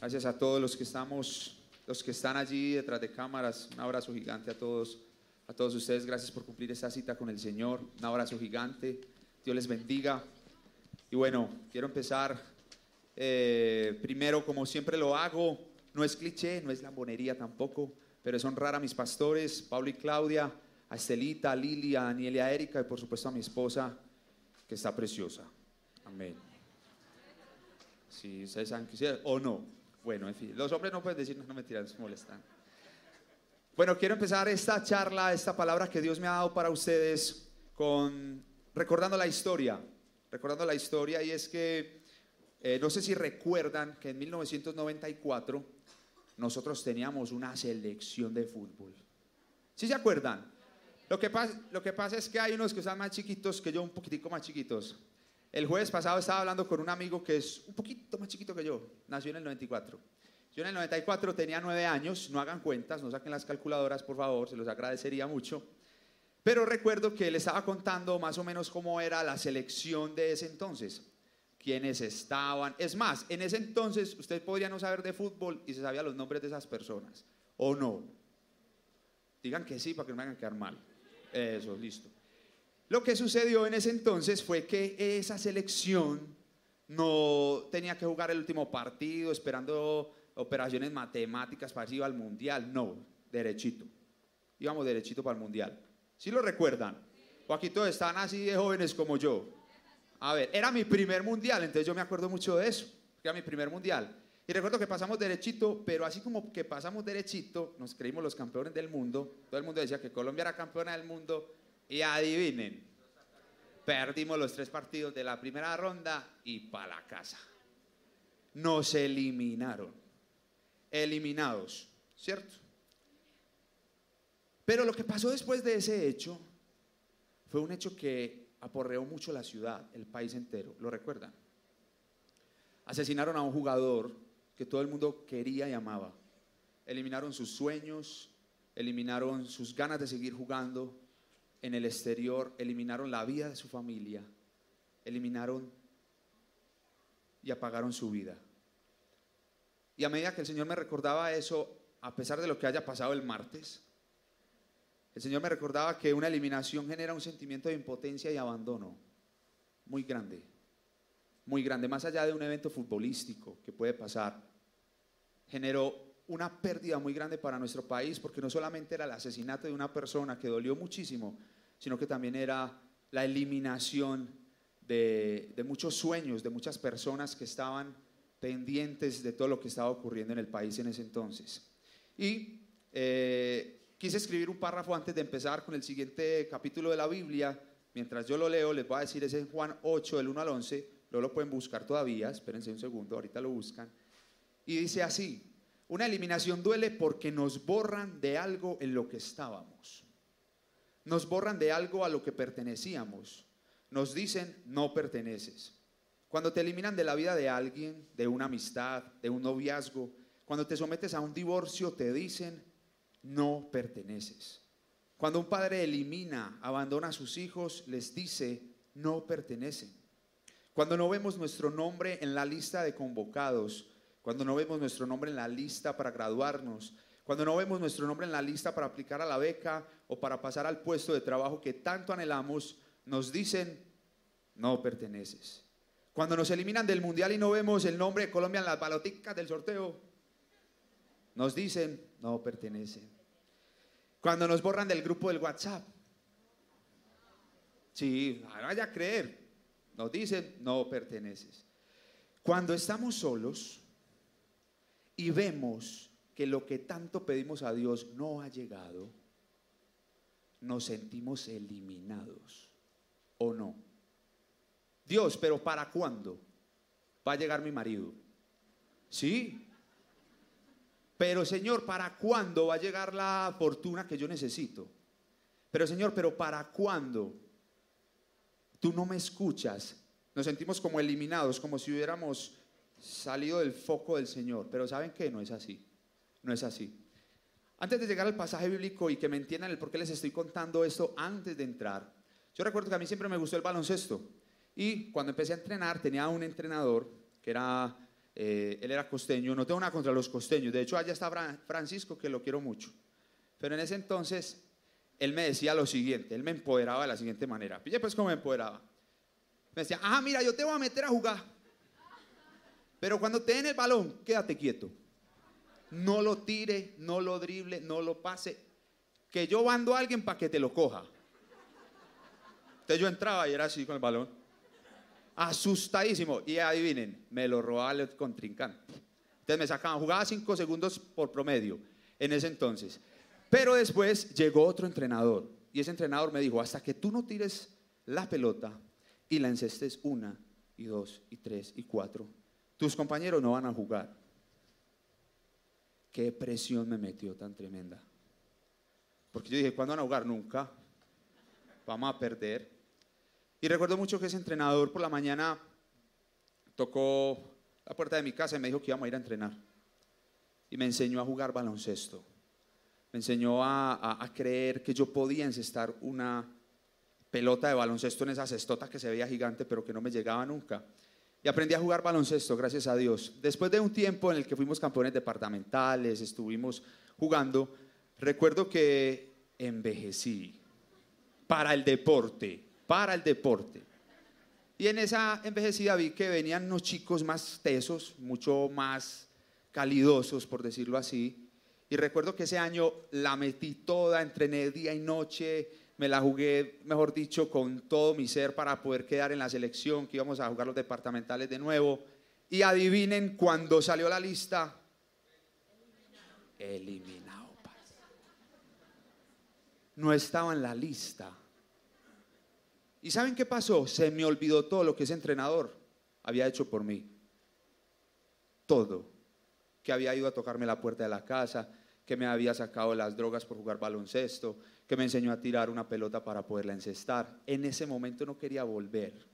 Gracias a todos los que estamos, los que están allí detrás de cámaras. Un abrazo gigante a todos, a todos ustedes. Gracias por cumplir esta cita con el Señor. Un abrazo gigante. Dios les bendiga. Y bueno, quiero empezar eh, primero, como siempre lo hago. No es cliché, no es lambonería tampoco, pero es honrar a mis pastores, Pablo y Claudia, a Estelita, a Lili, a Daniel y a Erika, y por supuesto a mi esposa, que está preciosa. Amén. Si ustedes saben que o no. Bueno, en fin, los hombres no pueden decir, no, mentiras, se molestan. Bueno, quiero empezar esta charla, esta palabra que Dios me ha dado para ustedes, con recordando la historia. Recordando la historia, y es que eh, no sé si recuerdan que en 1994 nosotros teníamos una selección de fútbol. ¿Sí se acuerdan? Lo que, pasa, lo que pasa es que hay unos que están más chiquitos que yo, un poquitico más chiquitos. El jueves pasado estaba hablando con un amigo que es un poquito más chiquito que yo, nació en el 94. Yo en el 94 tenía nueve años, no hagan cuentas, no saquen las calculadoras, por favor, se los agradecería mucho. Pero recuerdo que él estaba contando más o menos cómo era la selección de ese entonces, quiénes estaban. Es más, en ese entonces usted podría no saber de fútbol y se sabía los nombres de esas personas, ¿o no? Digan que sí para que no me hagan quedar mal. Eso, listo. Lo que sucedió en ese entonces fue que esa selección no tenía que jugar el último partido esperando operaciones matemáticas para ir al mundial, no, derechito. Íbamos derechito para el mundial. ¿Sí lo recuerdan? O aquí todos están así de jóvenes como yo. A ver, era mi primer mundial, entonces yo me acuerdo mucho de eso. Era mi primer mundial. Y recuerdo que pasamos derechito, pero así como que pasamos derechito, nos creímos los campeones del mundo. Todo el mundo decía que Colombia era campeona del mundo y adivinen, perdimos los tres partidos de la primera ronda y para la casa. Nos eliminaron. Eliminados, ¿cierto? Pero lo que pasó después de ese hecho fue un hecho que aporreó mucho la ciudad, el país entero. ¿Lo recuerdan? Asesinaron a un jugador que todo el mundo quería y amaba. Eliminaron sus sueños, eliminaron sus ganas de seguir jugando, en el exterior, eliminaron la vida de su familia, eliminaron y apagaron su vida. Y a medida que el Señor me recordaba eso, a pesar de lo que haya pasado el martes, el Señor me recordaba que una eliminación genera un sentimiento de impotencia y abandono muy grande, muy grande, más allá de un evento futbolístico que puede pasar. Generó una pérdida muy grande para nuestro país, porque no solamente era el asesinato de una persona que dolió muchísimo, sino que también era la eliminación de, muchos sueños, de muchas personas que estaban pendientes de todo lo que estaba ocurriendo en el país en ese entonces. Y eh, quise escribir un párrafo antes de empezar con el siguiente capítulo de la Biblia. Mientras yo lo leo, les voy a decir, es en Juan 8, del 1 al 11, no lo pueden buscar todavía, espérense un segundo, ahorita lo buscan. Y dice así, una eliminación duele porque nos borran de algo en lo que estábamos. Nos borran de algo a lo que pertenecíamos. Nos dicen, no perteneces. Cuando te eliminan de la vida de alguien, de una amistad, de un noviazgo, cuando te sometes a un divorcio, te dicen, no perteneces. Cuando un padre elimina, abandona a sus hijos, les dice, no pertenecen. Cuando no vemos nuestro nombre en la lista de convocados, cuando no vemos nuestro nombre en la lista para graduarnos, cuando no vemos nuestro nombre en la lista para aplicar a la beca o para pasar al puesto de trabajo que tanto anhelamos, nos dicen, no perteneces. Cuando nos eliminan del mundial y no vemos el nombre de Colombia en las baloticas del sorteo, nos dicen, no pertenece. Cuando nos borran del grupo del WhatsApp, sí, vaya a creer, nos dicen, no perteneces. Cuando estamos solos, y vemos que lo que tanto pedimos a Dios no ha llegado, nos sentimos eliminados. ¿O no? Dios, pero ¿para cuándo va a llegar mi marido? Sí. Pero Señor, ¿para cuándo va a llegar la fortuna que yo necesito? Pero Señor, pero ¿para cuándo? Tú no me escuchas. Nos sentimos como eliminados, como si hubiéramos salido del foco del Señor. Pero ¿saben qué? No es así. No es así. Antes de llegar al pasaje bíblico y que me entiendan el por qué les estoy contando esto antes de entrar, yo recuerdo que a mí siempre me gustó el baloncesto. Y cuando empecé a entrenar tenía un entrenador que era Eh, él era costeño, no tengo nada contra los costeños, de hecho allá está Francisco, que lo quiero mucho. Pero en ese entonces, él me decía lo siguiente, él me empoderaba de la siguiente manera. Pille pues cómo me empoderaba. Me decía, ah, mira, yo te voy a meter a jugar. Pero cuando te el balón, quédate quieto. No lo tire, no lo drible, no lo pase. Que yo mando a alguien para que te lo coja. Entonces yo entraba y era así con el balón. Asustadísimo. Y adivinen, me lo robaba el contrincante. Entonces me sacaban, jugaba cinco segundos por promedio en ese entonces. Pero después llegó otro entrenador. Y ese entrenador me dijo, hasta que tú no tires la pelota y la encestes una y dos y tres y cuatro, tus compañeros no van a jugar. Qué presión me metió tan tremenda. Porque yo dije, ¿cuándo van a jugar? Nunca. Vamos a perder. Y recuerdo mucho que ese entrenador por la mañana tocó la puerta de mi casa y me dijo que íbamos a ir a entrenar. Y me enseñó a jugar baloncesto. Me enseñó a, creer que yo podía encestar una pelota de baloncesto en esa cestota que se veía gigante, pero que no me llegaba nunca. Y aprendí a jugar baloncesto, gracias a Dios. Después de un tiempo en el que fuimos campeones departamentales, estuvimos jugando, recuerdo que envejecí para el deporte, para el deporte. Y en esa envejecida vi que venían unos chicos más tesos, mucho más calidosos, por decirlo así. Y recuerdo que ese año la metí toda, entrené día y noche, me la jugué, mejor dicho, con todo mi ser para poder quedar en la selección, que íbamos a jugar los departamentales de nuevo. Y adivinen, cuando salió la lista, eliminado. No estaba en la lista. ¿Y saben qué pasó? Se me olvidó todo lo que ese entrenador había hecho por mí. Todo. Que había ido a tocarme la puerta de la casa, que me había sacado las drogas por jugar baloncesto, que me enseñó a tirar una pelota para poderla encestar. En ese momento no quería volver.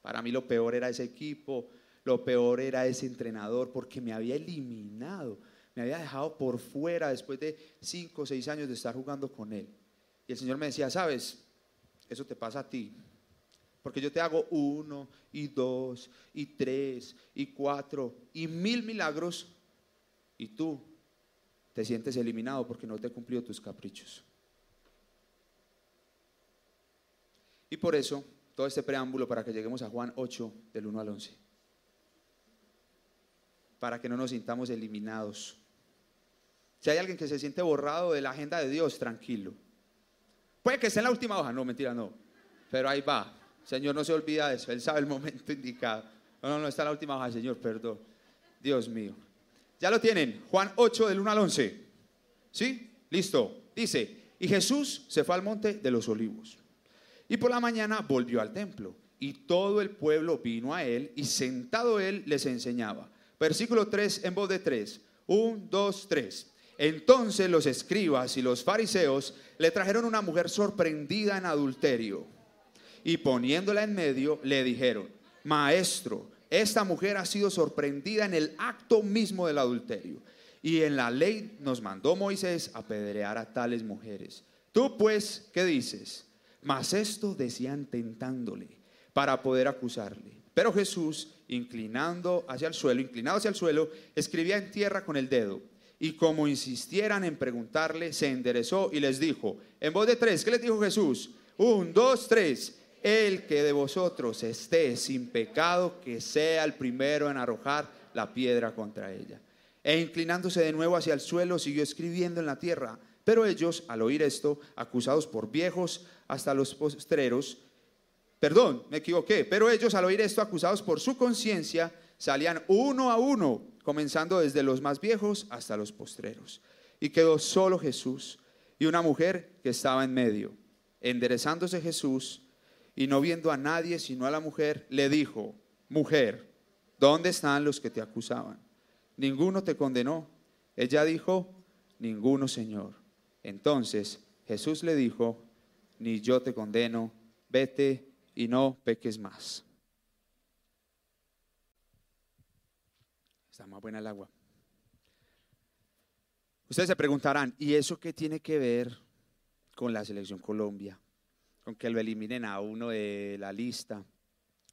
Para mí lo peor era ese equipo, lo peor era ese entrenador, porque me había eliminado, me había dejado por fuera después de cinco o seis años de estar jugando con él. Y el Señor me decía, sabes, eso te pasa a ti. Porque yo te hago uno y dos y tres y cuatro y mil milagros y tú te sientes eliminado porque no te he cumplido tus caprichos. Y por eso, todo este preámbulo para que lleguemos a Juan 8, del 1 al 11. Para que no nos sintamos eliminados. Si hay alguien que se siente borrado de la agenda de Dios, tranquilo. Puede que esté en la última hoja, no, mentira, no. Pero ahí va. Señor no se olvida de eso, Él sabe el momento indicado. No, no, no está en la última hoja, Señor, perdón. Dios mío. Ya lo tienen, Juan 8 del 1 al 11. ¿Sí? Listo. Dice, y Jesús se fue al monte de los olivos. Y por la mañana volvió al templo y todo el pueblo vino a él y sentado él les enseñaba. Versículo 3 en voz de 3. 1, 2, 3. Entonces los escribas y los fariseos le trajeron una mujer sorprendida en adulterio y poniéndola en medio le dijeron, maestro, esta mujer ha sido sorprendida en el acto mismo del adulterio. Y en la ley nos mandó Moisés apedrear a tales mujeres. Tú pues, ¿qué dices? Mas esto decían tentándole para poder acusarle. Pero Jesús, inclinando hacia el suelo, inclinado hacia el suelo, escribía en tierra con el dedo. Y como insistieran en preguntarle, se enderezó y les dijo, en voz de tres, ¿qué les dijo Jesús? Un, dos, tres. El que de vosotros esté sin pecado, que sea el primero en arrojar la piedra contra ella. E inclinándose de nuevo hacia el suelo, siguió escribiendo en la tierra. Pero ellos, al oír esto, acusados por viejos hasta los postreros, perdón, me equivoqué, pero ellos al oír esto, acusados por su conciencia, salían uno a uno, comenzando desde los más viejos hasta los postreros. Y quedó solo Jesús y una mujer que estaba en medio. Enderezándose Jesús y no viendo a nadie sino a la mujer, le dijo, mujer, ¿dónde están los que te acusaban? Ninguno te condenó. Ella dijo, ninguno, Señor. Entonces Jesús le dijo, ni yo te condeno, vete y no peques más. Está más buena el agua. Ustedes se preguntarán, ¿y eso qué tiene que ver con la selección Colombia? Con que lo eliminen a uno de la lista.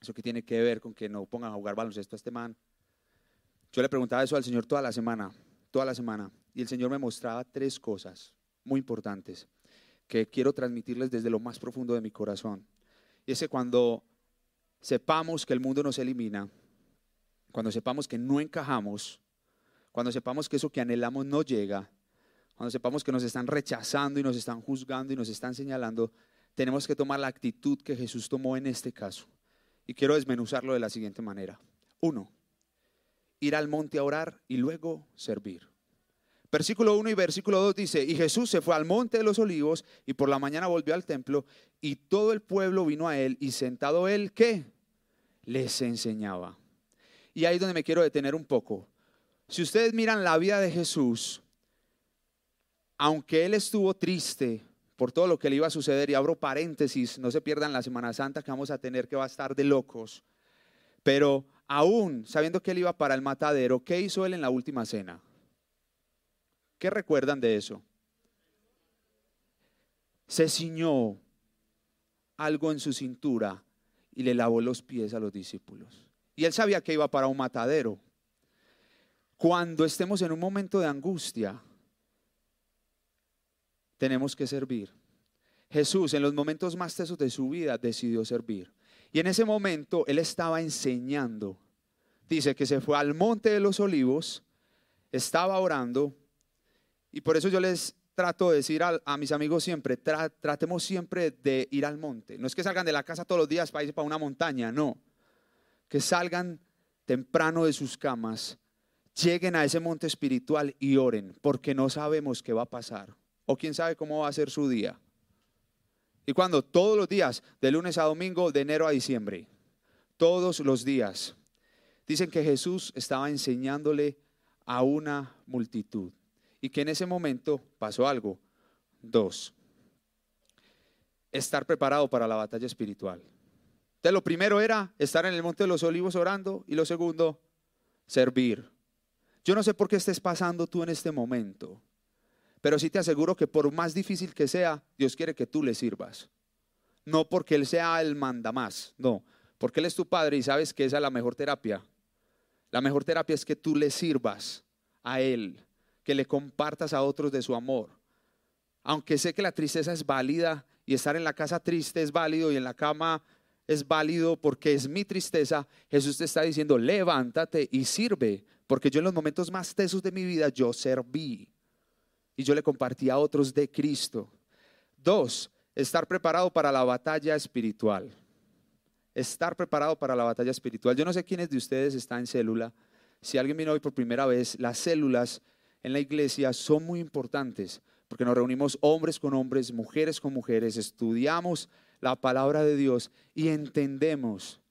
¿Eso qué tiene que ver con que no pongan a jugar baloncesto a este man? Yo le preguntaba eso al Señor toda la semana, toda la semana, y el Señor me mostraba tres cosas muy importantes que quiero transmitirles desde lo más profundo de mi corazón. Y es que cuando sepamos que el mundo nos elimina, cuando sepamos que no encajamos, cuando sepamos que eso que anhelamos no llega, cuando sepamos que nos están rechazando y nos están juzgando y nos están señalando, tenemos que tomar la actitud que Jesús tomó en este caso. Y quiero desmenuzarlo de la siguiente manera. Uno, ir al monte a orar y luego servir. Versículo 1 y versículo 2 dice, y Jesús se fue al monte de los olivos y por la mañana volvió al templo y todo el pueblo vino a él y sentado él, ¿qué? Les enseñaba. Y ahí es donde me quiero detener un poco. Si ustedes miran la vida de Jesús, aunque él estuvo triste por todo lo que le iba a suceder, y abro paréntesis, no se pierdan la Semana Santa que vamos a tener que va a estar de locos, pero aún sabiendo que él iba para el matadero, ¿qué hizo él en la última cena? ¿Qué recuerdan de eso? Se ciñó algo en su cintura y le lavó los pies a los discípulos. Y él sabía que iba para un matadero. Cuando estemos en un momento de angustia, tenemos que servir. Jesús en los momentos más tesos de su vida decidió servir. Y en ese momento él estaba enseñando. Dice que se fue al monte de los olivos, estaba orando y por eso yo les trato de decir a, mis amigos siempre, tratemos siempre de ir al monte. No es que salgan de la casa todos los días para ir para una montaña, no. Que salgan temprano de sus camas, lleguen a ese monte espiritual y oren, porque no sabemos qué va a pasar. O quién sabe cómo va a ser su día. Y cuando todos los días, de lunes a domingo, de enero a diciembre, todos los días, dicen que Jesús estaba enseñándole a una multitud y que en ese momento pasó algo. Dos, estar preparado para la batalla espiritual. Entonces, lo primero era estar en el Monte de los Olivos orando y lo segundo, servir. Yo no sé por qué estés pasando tú en este momento, pero sí te aseguro que por más difícil que sea, Dios quiere que tú le sirvas. No porque Él sea el manda más, no, porque Él es tu Padre y sabes que esa es la mejor terapia. La mejor terapia es que tú le sirvas a Él que le compartas a otros de su amor. Aunque sé que la tristeza es válida y estar en la casa triste es válido y en la cama es válido porque es mi tristeza, Jesús te está diciendo, levántate y sirve, porque yo en los momentos más tesos de mi vida yo serví y yo le compartí a otros de Cristo. Dos, estar preparado para la batalla espiritual. Estar preparado para la batalla espiritual. Yo no sé quiénes de ustedes están en célula. Si alguien vino hoy por primera vez, las células en la iglesia son muy importantes porque nos reunimos hombres con hombres, mujeres con mujeres, estudiamos la palabra de Dios y entendemos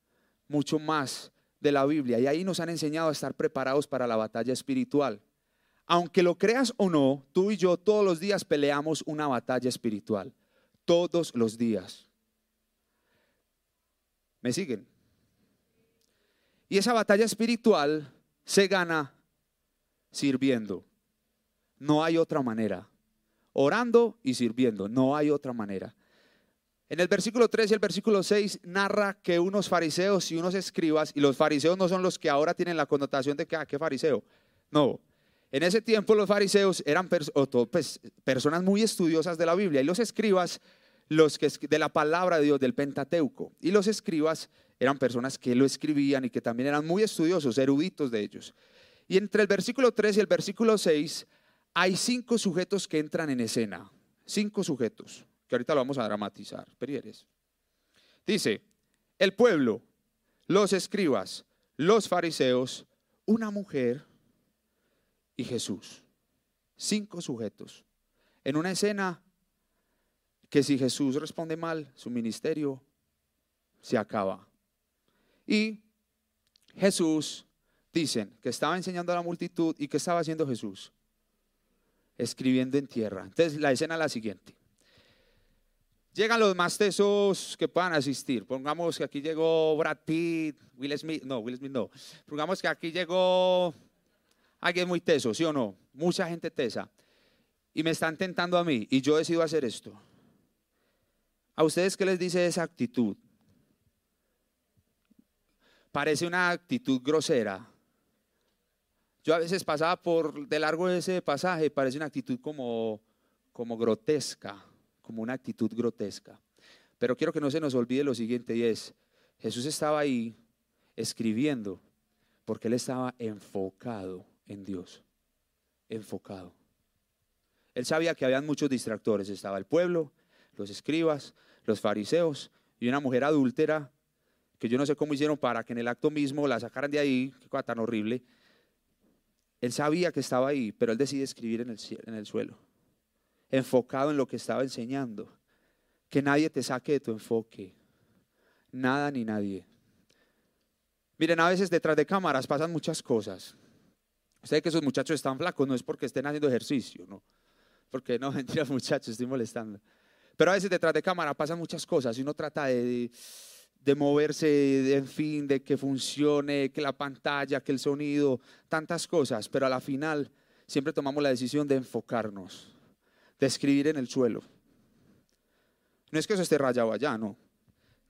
mucho más de la Biblia. Y ahí nos han enseñado a estar preparados para la batalla espiritual. Aunque lo creas o no, tú y yo todos los días peleamos una batalla espiritual. Todos los días. ¿Me siguen? Y esa batalla espiritual se gana sirviendo. No hay otra manera. Orando y sirviendo, no hay otra manera. En el versículo 3 y el versículo 6 narra que unos fariseos y unos escribas, y los fariseos no son los que ahora tienen la connotación de que, ah, ¿qué fariseo? No, en ese tiempo los fariseos eran pues, personas muy estudiosas de la Biblia y los escribas, los que de la palabra de Dios, del Pentateuco, y los escribas eran personas que lo escribían y que también eran muy estudiosos, eruditos de ellos. Y entre el versículo 3 y el versículo 6 hay cinco sujetos que entran en escena. Cinco sujetos, que ahorita lo vamos a dramatizar. Perieres. Dice, el pueblo, los escribas, los fariseos, una mujer y Jesús. Cinco sujetos. En una escena que si Jesús responde mal, su ministerio se acaba. Y Jesús, dicen, que estaba enseñando a la multitud y que estaba haciendo Jesús escribiendo en tierra. Entonces la escena es la siguiente. Llegan los más tesos que puedan asistir. Pongamos que aquí llegó Brad Pitt, Will Smith, no, Will Smith no. Pongamos que aquí llegó alguien muy teso, ¿sí o no? Mucha gente tesa. Y me están tentando a mí y yo decido hacer esto. ¿A ustedes qué les dice esa actitud? Parece una actitud grosera. Yo a veces pasaba por de largo ese pasaje, parece una actitud como, como grotesca, como una actitud grotesca. Pero quiero que no se nos olvide lo siguiente y es, Jesús estaba ahí escribiendo porque él estaba enfocado en Dios, enfocado. Él sabía que habían muchos distractores, estaba el pueblo, los escribas, los fariseos y una mujer adúltera que yo no sé cómo hicieron para que en el acto mismo la sacaran de ahí, qué cosa tan horrible. Él sabía que estaba ahí, pero él decide escribir en el, en el suelo, enfocado en lo que estaba enseñando. Que nadie te saque de tu enfoque, nada ni nadie. Miren, a veces detrás de cámaras pasan muchas cosas. Usted que esos muchachos están flacos, no es porque estén haciendo ejercicio, no. Porque no, mentiras muchachos, estoy molestando. Pero a veces detrás de cámara pasan muchas cosas y uno trata de, de moverse, en fin, de que funcione, que la pantalla, que el sonido, tantas cosas, pero a la final siempre tomamos la decisión de enfocarnos, de escribir en el suelo. No es que eso esté rayado allá, no.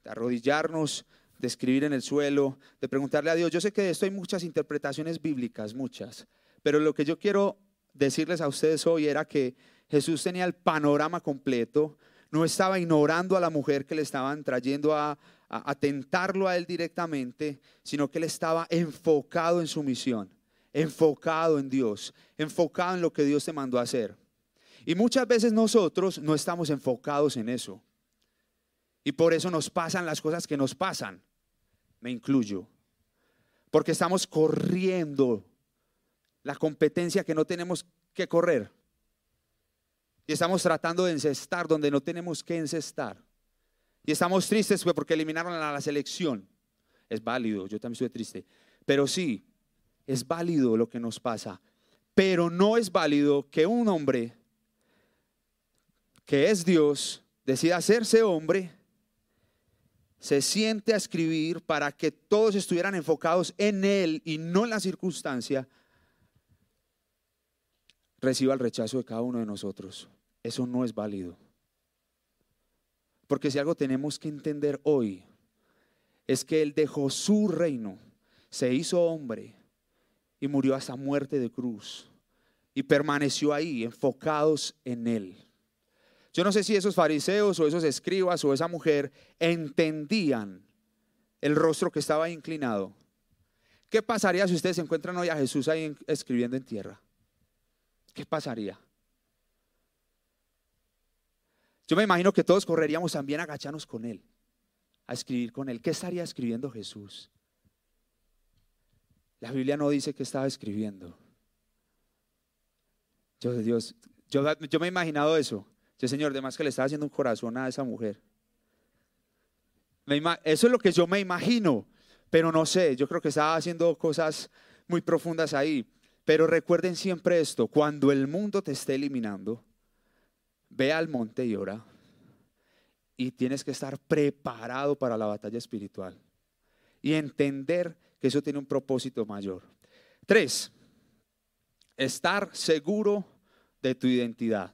De arrodillarnos, de escribir en el suelo, de preguntarle a Dios. Yo sé que de esto hay muchas interpretaciones bíblicas, muchas, pero lo que yo quiero decirles a ustedes hoy era que Jesús tenía el panorama completo, no estaba ignorando a la mujer que le estaban trayendo a, a, tentarlo a él directamente, sino que él estaba enfocado en su misión, enfocado en Dios, enfocado en lo que Dios te mandó a hacer. Y muchas veces nosotros no estamos enfocados en eso. Y por eso nos pasan las cosas que nos pasan. Me incluyo. Porque estamos corriendo la competencia que no tenemos que correr. Y estamos tratando de encestar donde no tenemos que encestar. Y estamos tristes porque eliminaron a la selección. Es válido, yo también estoy triste. Pero sí, es válido lo que nos pasa. Pero no es válido que un hombre que es Dios decida hacerse hombre, se siente a escribir para que todos estuvieran enfocados en Él y no en la circunstancia, reciba el rechazo de cada uno de nosotros. Eso no es válido. Porque si algo tenemos que entender hoy es que Él dejó su reino, se hizo hombre y murió hasta muerte de cruz y permaneció ahí enfocados en Él. Yo no sé si esos fariseos o esos escribas o esa mujer entendían el rostro que estaba inclinado. ¿Qué pasaría si ustedes encuentran hoy a Jesús ahí escribiendo en tierra? ¿Qué pasaría? Yo me imagino que todos correríamos también a agacharnos con Él, a escribir con Él. ¿Qué estaría escribiendo Jesús? La Biblia no dice que estaba escribiendo. Dios, yo me he imaginado eso. Yo, Señor, además que le estaba haciendo un corazón a esa mujer. Eso es lo que yo me imagino, pero no sé, yo creo que estaba haciendo cosas muy profundas ahí. Pero recuerden siempre esto, cuando el mundo te esté eliminando, ve al monte y ora. Y tienes que estar preparado para la batalla espiritual. Y entender que eso tiene un propósito mayor. Tres, estar seguro de tu identidad.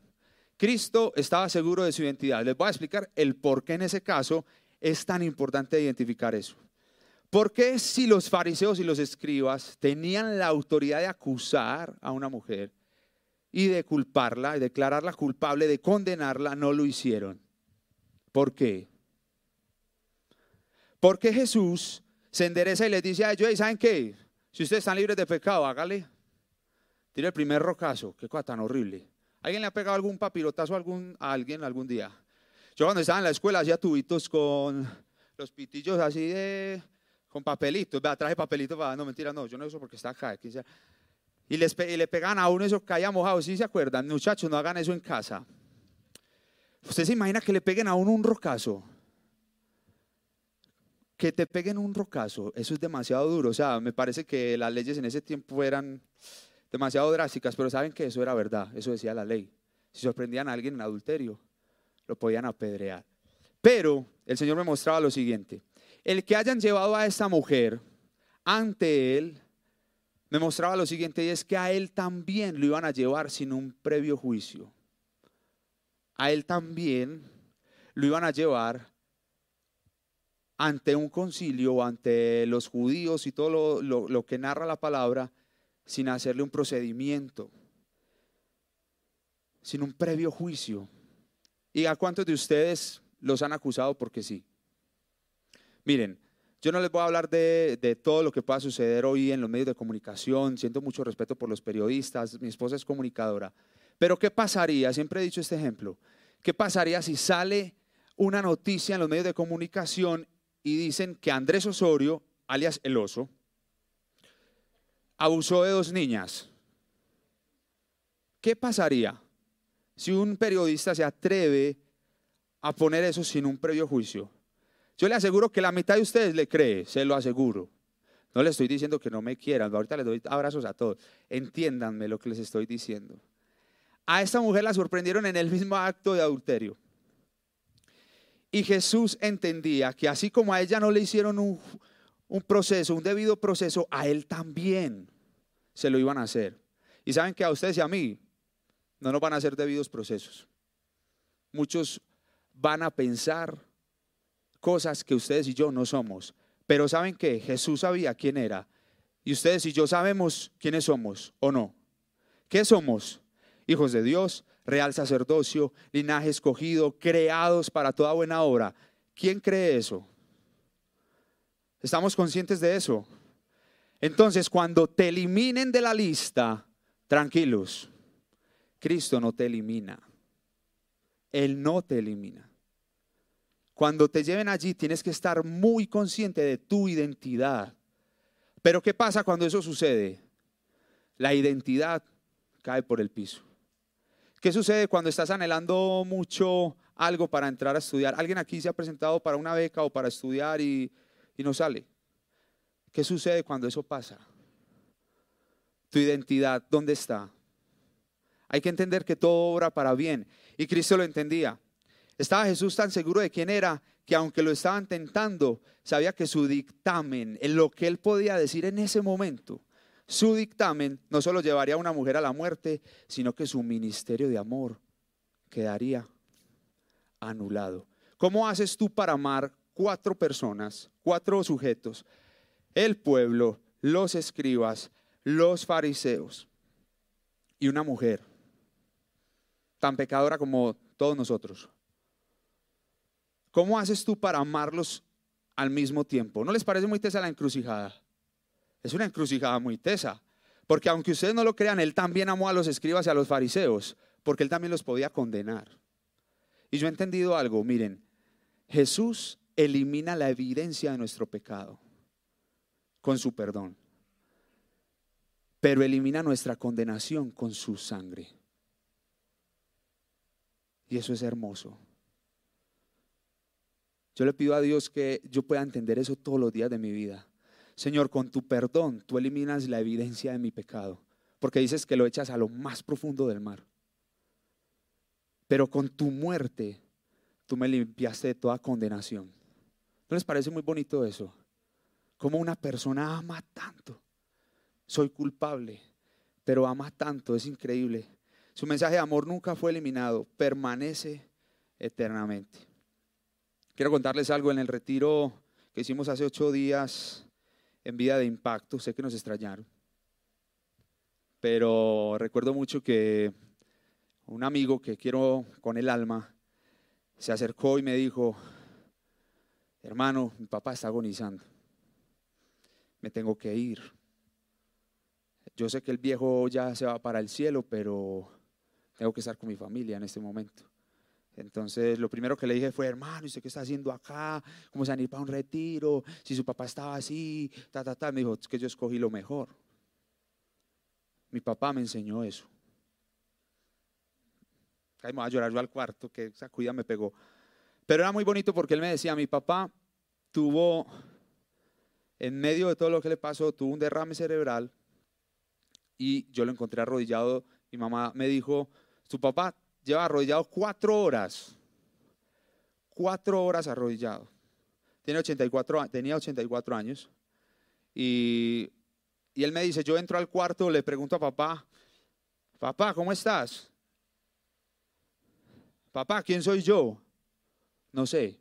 Cristo estaba seguro de su identidad. Les voy a explicar el por qué en ese caso es tan importante identificar eso. Porque si los fariseos y los escribas tenían la autoridad de acusar a una mujer y de culparla, de declararla culpable, de condenarla, no lo hicieron? ¿Por qué? Porque Jesús se endereza y les dice a ellos, ¿saben qué? Si ustedes están libres de pecado, hágale. Tire el primer rocazo, qué cosa tan horrible. ¿Alguien le ha pegado algún papilotazo a, alguien algún día? Yo cuando estaba en la escuela hacía tubitos con los pitillos así de con papelitos, vea, traje papelitos para, no mentira, no, yo no eso porque está acá. y, y le pegan a uno eso caía mojado, ¿sí se acuerdan? Muchachos, no hagan eso en casa. ¿Usted se imagina que le peguen a uno un rocazo? Que te peguen un rocazo, eso es demasiado duro. O sea, me parece que las leyes en ese tiempo eran demasiado drásticas, pero saben que eso era verdad, eso decía la ley. Si sorprendían a alguien en adulterio, lo podían apedrear. Pero el Señor me mostraba lo siguiente el que hayan llevado a esta mujer ante él, me mostraba lo siguiente, y es que a él también lo iban a llevar sin un previo juicio. A él también lo iban a llevar ante un concilio, ante los judíos y todo lo, lo que narra la palabra, sin hacerle un procedimiento, sin un previo juicio. ¿Y a cuántos de ustedes los han acusado porque sí? Miren, yo no les voy a hablar de, de, todo lo que pueda suceder hoy en los medios de comunicación, siento mucho respeto por los periodistas, mi esposa es comunicadora, pero ¿qué pasaría? Siempre he dicho este ejemplo, ¿qué pasaría si sale una noticia en los medios de comunicación y dicen que Andrés Osorio, alias El Oso, abusó de dos niñas? ¿Qué pasaría si un periodista se atreve a poner eso sin un previo juicio? Yo le aseguro que la mitad de ustedes le cree, se lo aseguro. No le estoy diciendo que no me quieran, ahorita les doy abrazos a todos. Entiéndanme lo que les estoy diciendo. A esta mujer la sorprendieron en el mismo acto de adulterio. Y Jesús entendía que así como a ella no le hicieron un, un proceso, un debido proceso, a él también se lo iban a hacer. Y saben que a ustedes y a mí no nos van a hacer debidos procesos. Muchos van a pensar cosas que ustedes y yo no somos. Pero saben que Jesús sabía quién era. Y ustedes y yo sabemos quiénes somos o no. ¿Qué somos? Hijos de Dios, real sacerdocio, linaje escogido, creados para toda buena obra. ¿Quién cree eso? ¿Estamos conscientes de eso? Entonces, cuando te eliminen de la lista, tranquilos, Cristo no te elimina. Él no te elimina. Cuando te lleven allí tienes que estar muy consciente de tu identidad. Pero ¿qué pasa cuando eso sucede? La identidad cae por el piso. ¿Qué sucede cuando estás anhelando mucho algo para entrar a estudiar? ¿Alguien aquí se ha presentado para una beca o para estudiar y, y no sale? ¿Qué sucede cuando eso pasa? Tu identidad, ¿dónde está? Hay que entender que todo obra para bien. Y Cristo lo entendía. Estaba Jesús tan seguro de quién era que aunque lo estaban tentando, sabía que su dictamen, en lo que él podía decir en ese momento, su dictamen no solo llevaría a una mujer a la muerte, sino que su ministerio de amor quedaría anulado. ¿Cómo haces tú para amar cuatro personas, cuatro sujetos? El pueblo, los escribas, los fariseos y una mujer tan pecadora como todos nosotros. ¿Cómo haces tú para amarlos al mismo tiempo? ¿No les parece muy tesa la encrucijada? Es una encrucijada muy tesa. Porque aunque ustedes no lo crean, él también amó a los escribas y a los fariseos, porque él también los podía condenar. Y yo he entendido algo, miren, Jesús elimina la evidencia de nuestro pecado con su perdón, pero elimina nuestra condenación con su sangre. Y eso es hermoso. Yo le pido a Dios que yo pueda entender eso todos los días de mi vida. Señor, con tu perdón tú eliminas la evidencia de mi pecado, porque dices que lo echas a lo más profundo del mar. Pero con tu muerte tú me limpiaste de toda condenación. ¿No les parece muy bonito eso? Como una persona ama tanto. Soy culpable, pero ama tanto, es increíble. Su mensaje de amor nunca fue eliminado, permanece eternamente. Quiero contarles algo en el retiro que hicimos hace ocho días en vida de impacto. Sé que nos extrañaron. Pero recuerdo mucho que un amigo que quiero con el alma se acercó y me dijo, hermano, mi papá está agonizando. Me tengo que ir. Yo sé que el viejo ya se va para el cielo, pero tengo que estar con mi familia en este momento. Entonces, lo primero que le dije fue, hermano, ¿y usted qué está haciendo acá? ¿Cómo se van a ir para un retiro? Si su papá estaba así, ta, ta, ta. Me dijo, es que yo escogí lo mejor. Mi papá me enseñó eso. Ahí me voy a llorar yo al cuarto, que esa cuida me pegó. Pero era muy bonito porque él me decía, mi papá tuvo, en medio de todo lo que le pasó, tuvo un derrame cerebral y yo lo encontré arrodillado. Mi mamá me dijo, su papá lleva arrodillado cuatro horas. Cuatro horas arrodillado. Tiene 84, tenía 84 años. Y, y él me dice, yo entro al cuarto, le pregunto a papá, papá, ¿cómo estás? Papá, ¿quién soy yo? No sé.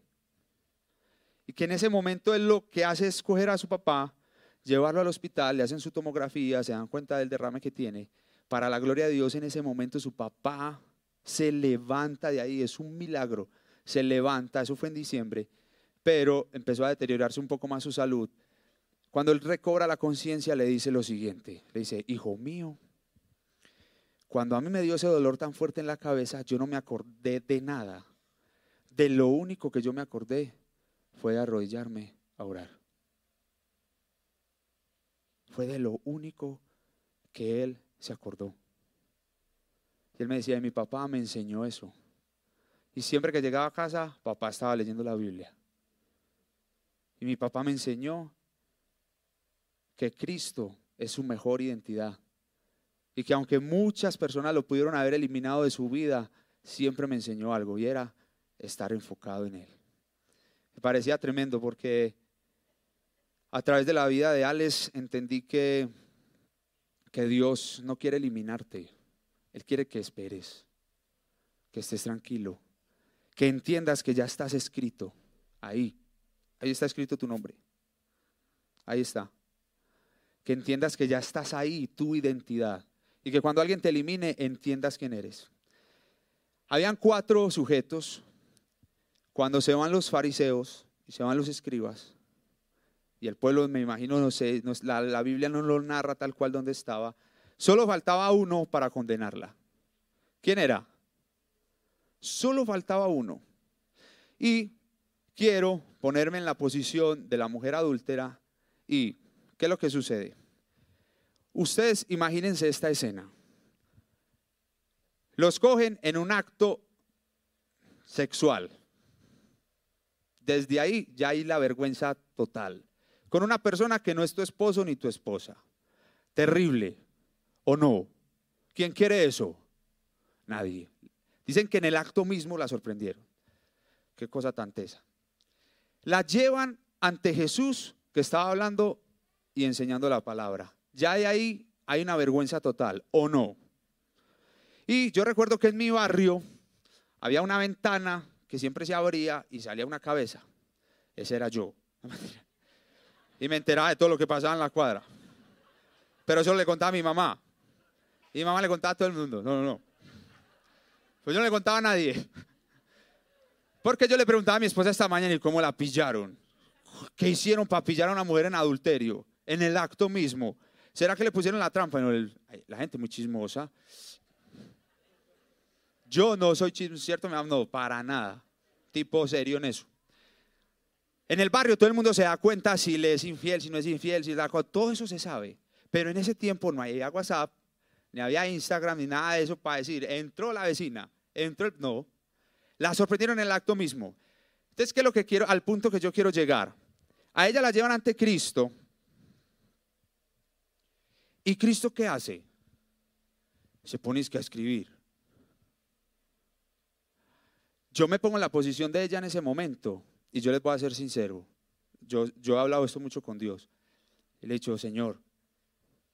Y que en ese momento él lo que hace es coger a su papá, llevarlo al hospital, le hacen su tomografía, se dan cuenta del derrame que tiene. Para la gloria de Dios, en ese momento su papá se levanta de ahí, es un milagro, se levanta, eso fue en diciembre, pero empezó a deteriorarse un poco más su salud. Cuando él recobra la conciencia, le dice lo siguiente, le dice, hijo mío, cuando a mí me dio ese dolor tan fuerte en la cabeza, yo no me acordé de nada. De lo único que yo me acordé fue de arrodillarme a orar. Fue de lo único que él se acordó. Y él me decía, mi papá me enseñó eso. Y siempre que llegaba a casa, papá estaba leyendo la Biblia. Y mi papá me enseñó que Cristo es su mejor identidad. Y que aunque muchas personas lo pudieron haber eliminado de su vida, siempre me enseñó algo y era estar enfocado en Él. Me parecía tremendo porque a través de la vida de Alex entendí que, que Dios no quiere eliminarte, Él quiere que esperes, que estés tranquilo, que entiendas que ya estás escrito ahí, ahí está escrito tu nombre, ahí está, que entiendas que ya estás ahí, tu identidad, y que cuando alguien te elimine entiendas quién eres. Habían cuatro sujetos cuando se van los fariseos y se van los escribas, y el pueblo, me imagino, no sé, la, Biblia no lo narra tal cual donde estaba, solo faltaba uno para condenarla. ¿Quién era? Solo faltaba uno. Y quiero ponerme en la posición de la mujer adúltera y ¿qué es lo que sucede? Ustedes imagínense esta escena. Los cogen en un acto sexual. Desde ahí ya hay la vergüenza total. Con una persona que no es tu esposo ni tu esposa. Terrible. ¿O no? ¿Quién quiere eso? Nadie. Dicen que en el acto mismo la sorprendieron. Qué cosa tan tesa. La llevan ante Jesús que estaba hablando y enseñando la palabra. Ya de ahí hay una vergüenza total, ¿o no? Y yo recuerdo que en mi barrio había una ventana que siempre se abría y salía una cabeza. Ese era yo. Y me enteraba de todo lo que pasaba en la cuadra. Pero eso le contaba a mi mamá. Y mi mamá le contaba a todo el mundo. No, no, no. Pues yo no le contaba a nadie. Porque yo le preguntaba a mi esposa esta mañana y cómo la pillaron. ¿Qué hicieron para pillar a una mujer en adulterio? En el acto mismo. ¿Será que le pusieron la trampa? la gente muy chismosa. Yo no soy ¿cierto? No, para nada. Tipo serio en eso. En el barrio todo el mundo se da cuenta si le es infiel, si no es infiel, si da todo eso se sabe. Pero en ese tiempo no había WhatsApp, ni había Instagram, ni nada de eso para decir, entró la vecina, entró el... No, la sorprendieron en el acto mismo. Entonces, ¿qué es lo que quiero, al punto que yo quiero llegar? A ella la llevan ante Cristo ¿Y Cristo qué hace? Se pone a escribir. Yo me pongo en la posición de ella en ese momento y yo les voy a ser sincero. Yo, yo he hablado esto mucho con Dios. Le he dicho, Señor,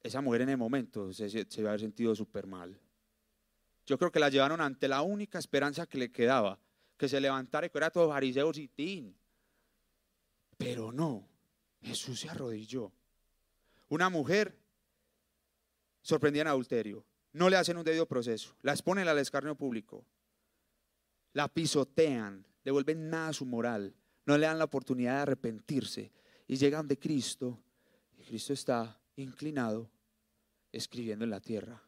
esa mujer en el momento se, se va a haber sentido súper mal. Yo creo que la llevaron ante la única esperanza que le quedaba, que se levantara y que era todo fariseos y tin. Pero no, Jesús se arrodilló. Una mujer sorprendían adulterio. No le hacen un debido proceso. La exponen al escarnio público. La pisotean. Le vuelven nada a su moral. No le dan la oportunidad de arrepentirse. Y llegan de Cristo. Y Cristo está inclinado escribiendo en la tierra.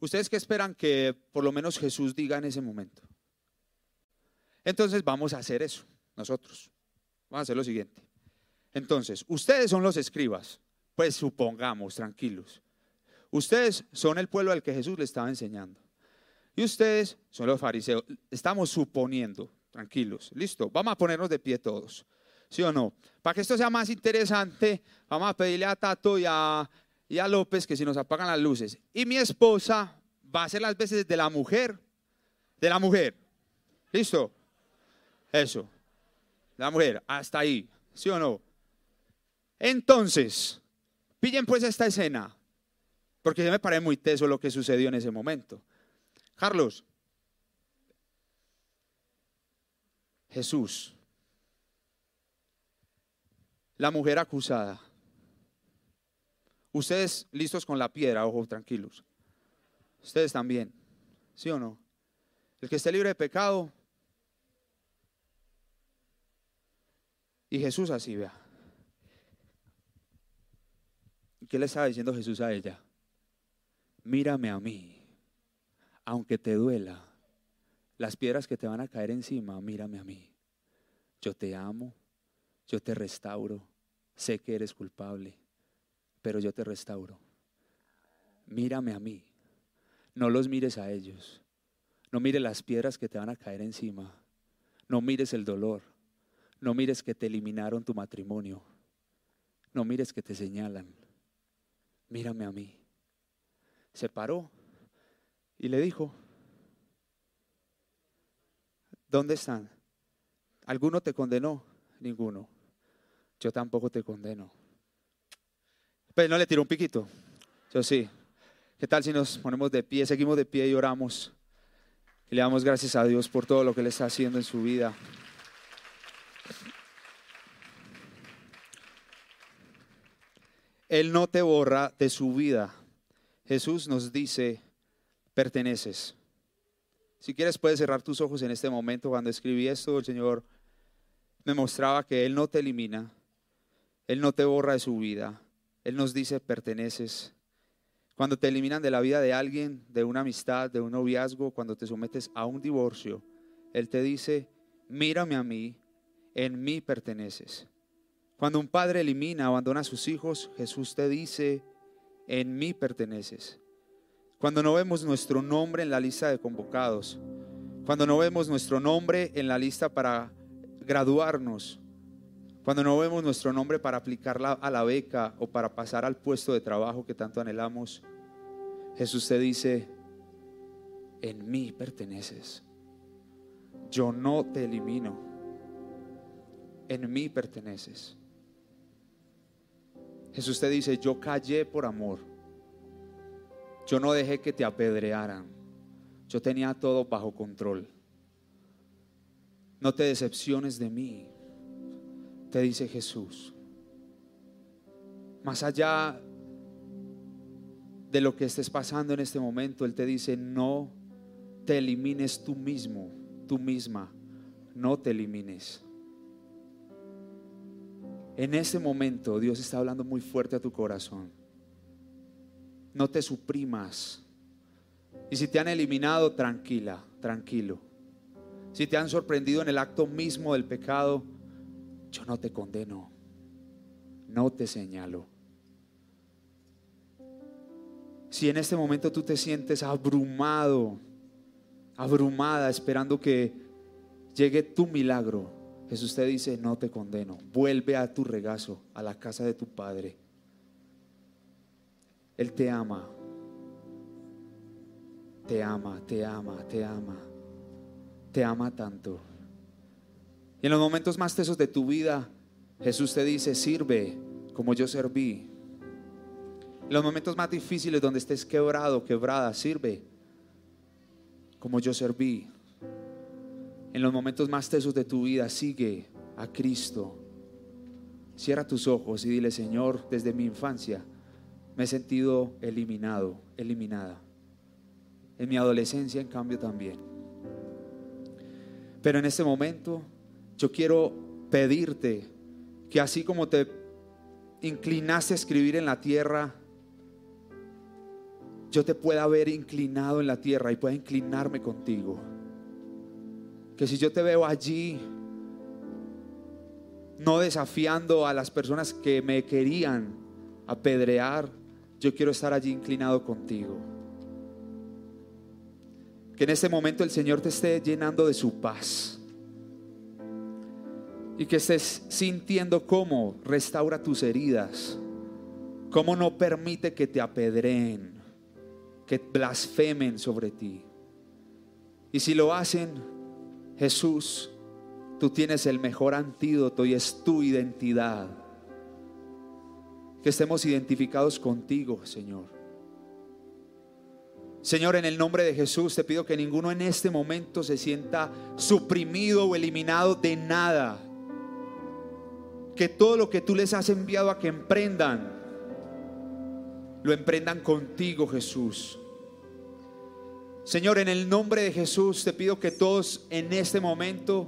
¿Ustedes qué esperan que por lo menos Jesús diga en ese momento? Entonces vamos a hacer eso, nosotros. Vamos a hacer lo siguiente. Entonces, ustedes son los escribas. Pues supongamos, tranquilos. Ustedes son el pueblo al que Jesús le estaba enseñando. Y ustedes son los fariseos. Estamos suponiendo, tranquilos. Listo, vamos a ponernos de pie todos. ¿Sí o no? Para que esto sea más interesante, vamos a pedirle a Tato y a, López que si nos apagan las luces. Y mi esposa va a hacer las veces de la mujer. De la mujer. ¿Listo? Eso. La mujer, hasta ahí. ¿Sí o no? Entonces, Pillen pues esta escena, porque ya me parece muy teso lo que sucedió en ese momento. Carlos, Jesús la mujer acusada. Ustedes listos con la piedra, ojo, tranquilos. Ustedes también, ¿sí o no? El que esté libre de pecado. Y Jesús así, vea. ¿Qué le estaba diciendo Jesús a ella? Mírame a mí, aunque te duela, las piedras que te van a caer encima, mírame a mí. Yo te amo, yo te restauro, sé que eres culpable, pero yo te restauro. Mírame a mí, no los mires a ellos, no mires las piedras que te van a caer encima, no mires el dolor, no mires que te eliminaron tu matrimonio, no mires que te señalan, mírame a mí. Se paró y le dijo, ¿dónde están? ¿Alguno te condenó? Ninguno. Yo tampoco te condeno. Pero no le tiró un piquito. Yo sí. ¿Qué tal si nos ponemos de pie, seguimos de pie y oramos? Y le damos gracias a Dios por todo lo que Él está haciendo en su vida. Él no te borra de su vida. Jesús nos dice, perteneces. Si quieres puedes cerrar tus ojos en este momento. Cuando escribí esto, el Señor me mostraba que Él no te elimina, Él no te borra de su vida, Él nos dice perteneces. Cuando te eliminan de la vida de alguien, de una amistad, de un noviazgo, cuando te sometes a un divorcio, Él te dice, mírame a mí, en mí perteneces. Cuando un padre elimina, abandona a sus hijos, Jesús te dice, en mí perteneces. Cuando no vemos nuestro nombre en la lista de convocados, cuando no vemos nuestro nombre en la lista para graduarnos, cuando no vemos nuestro nombre para aplicarla a la beca o para pasar al puesto de trabajo que tanto anhelamos, Jesús te dice, en mí perteneces. Yo no te elimino. En mí perteneces. Jesús te dice, yo callé por amor. Yo no dejé que te apedrearan. Yo tenía todo bajo control. No te decepciones de mí, te dice Jesús. Más allá de lo que estés pasando en este momento, Él te dice, no te elimines tú mismo, tú misma, no te elimines. En este momento Dios está hablando muy fuerte a tu corazón no te suprimas. Y si te han eliminado, tranquila, tranquilo. Si te han sorprendido en el acto mismo del pecado, yo no te condeno, no te señalo. Si en este momento tú te sientes abrumado, abrumada, esperando que llegue tu milagro, Jesús te dice, no te condeno, vuelve a tu regazo, a la casa de tu Padre. Él te ama. Te ama, te ama, te ama. Te ama tanto. Y en los momentos más tesos de tu vida, Jesús te dice, sirve como yo serví. En los momentos más difíciles donde estés quebrado, quebrada, sirve como yo serví. En los momentos más tesos de tu vida, sigue a Cristo. Cierra tus ojos y dile, Señor, desde mi infancia, me he sentido eliminado, eliminada. En mi adolescencia, en cambio, también. Pero en este momento, yo quiero pedirte que así como te inclinaste a escribir en la tierra, yo te pueda ver inclinado en la tierra y pueda inclinarme contigo. Que si yo te veo allí, no desafiando a las personas que me querían apedrear, yo quiero estar allí inclinado contigo. Que en este momento el Señor te esté llenando de su paz. Y que estés sintiendo cómo restaura tus heridas. Cómo no permite que te apedreen, que blasfemen sobre ti. Y si lo hacen, Jesús, tú tienes el mejor antídoto y es tu identidad que estemos identificados contigo, Señor. Señor, en el nombre de Jesús te pido que ninguno en este momento se sienta suprimido o eliminado de nada que todo lo que tú les has enviado a que emprendan, lo emprendan contigo, Jesús. Señor, en el nombre de Jesús te pido que todos en este momento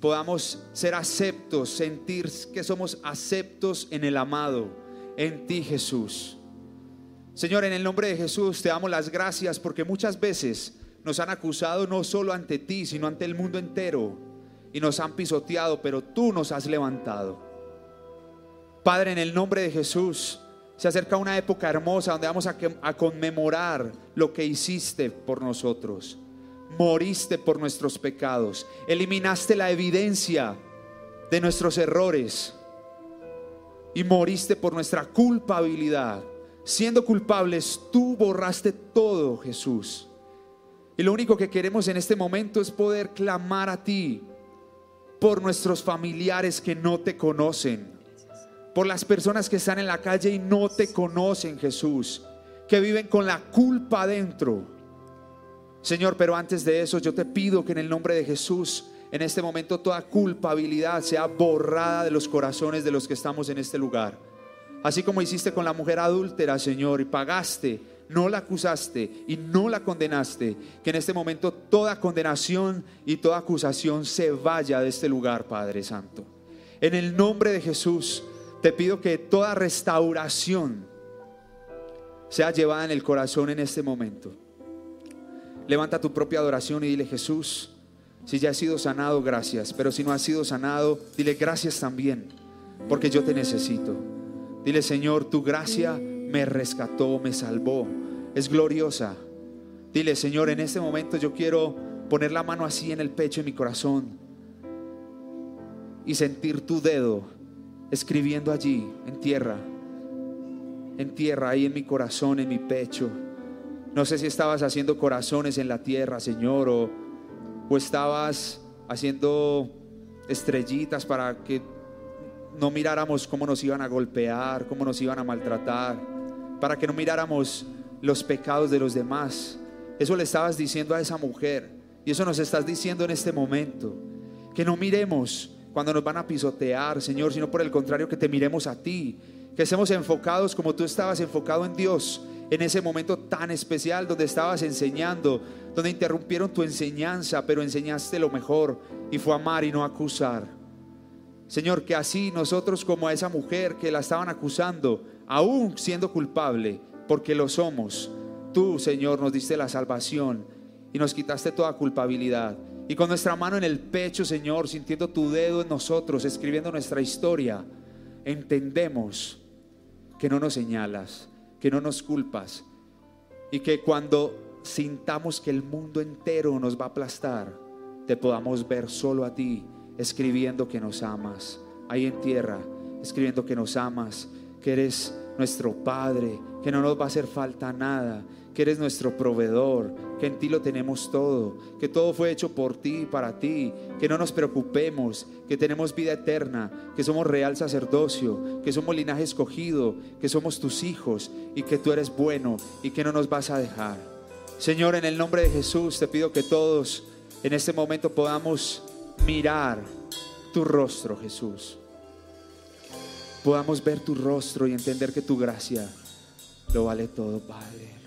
podamos ser aceptos, sentir que somos aceptos en el amado, en ti Jesús. Señor, en el nombre de Jesús te damos las gracias porque muchas veces nos han acusado no solo ante ti, sino ante el mundo entero y nos han pisoteado, pero tú nos has levantado. Padre, en el nombre de Jesús, se acerca una época hermosa donde vamos a, a, conmemorar lo que hiciste por nosotros. Moriste por nuestros pecados, eliminaste la evidencia de nuestros errores y moriste por nuestra culpabilidad. Siendo culpables, tú borraste todo, Jesús. Y lo único que queremos en este momento es poder clamar a ti por nuestros familiares que no te conocen, por las personas que están en la calle y no te conocen, Jesús, que viven con la culpa adentro. Señor, pero antes de eso yo te pido que en el nombre de Jesús, en este momento toda culpabilidad sea borrada de los corazones de los que estamos en este lugar. Así como hiciste con la mujer adúltera, Señor, y pagaste no la acusaste y no la condenaste, que en este momento toda condenación y toda acusación se vaya de este lugar, Padre Santo. En el nombre de Jesús, te pido que toda restauración sea llevada en el corazón en este momento. Levanta tu propia adoración y dile, Jesús, si ya has sido sanado, gracias, pero si no has sido sanado, dile gracias también, porque yo te necesito. Dile, Señor, tu gracia me rescató, me salvó. Es gloriosa. Dile, Señor, en este momento yo quiero poner la mano así en el pecho, en mi corazón, y sentir tu dedo escribiendo allí, en tierra, en tierra, ahí en mi corazón, en mi pecho. No sé si estabas haciendo corazones en la tierra, Señor, o, o estabas haciendo estrellitas para que no miráramos cómo nos iban a golpear, cómo nos iban a maltratar para que no miráramos los pecados de los demás. Eso le estabas diciendo a esa mujer y eso nos estás diciendo en este momento. Que no miremos cuando nos van a pisotear, Señor, sino por el contrario que te miremos a ti, que estemos enfocados como tú estabas enfocado en Dios en ese momento tan especial donde estabas enseñando, donde interrumpieron tu enseñanza, pero enseñaste lo mejor y fue amar y no acusar. Señor, que así nosotros como a esa mujer que la estaban acusando, aún siendo culpable, porque lo somos, tú, Señor, nos diste la salvación y nos quitaste toda culpabilidad. Y con nuestra mano en el pecho, Señor, sintiendo tu dedo en nosotros, escribiendo nuestra historia, entendemos que no nos señalas, que no nos culpas y que cuando sintamos que el mundo entero nos va a aplastar, te podamos ver solo a ti, escribiendo que nos amas, ahí en tierra, escribiendo que nos amas, que eres nuestro Padre, que no nos va a hacer falta nada, que eres nuestro proveedor, que en ti lo tenemos todo, que todo fue hecho por ti y para ti, que no nos preocupemos, que tenemos vida eterna, que somos real sacerdocio, que somos linaje escogido, que somos tus hijos y que tú eres bueno y que no nos vas a dejar. Señor, en el nombre de Jesús te pido que todos en este momento podamos mirar tu rostro, Jesús podamos ver tu rostro y entender que tu gracia lo vale todo, Padre.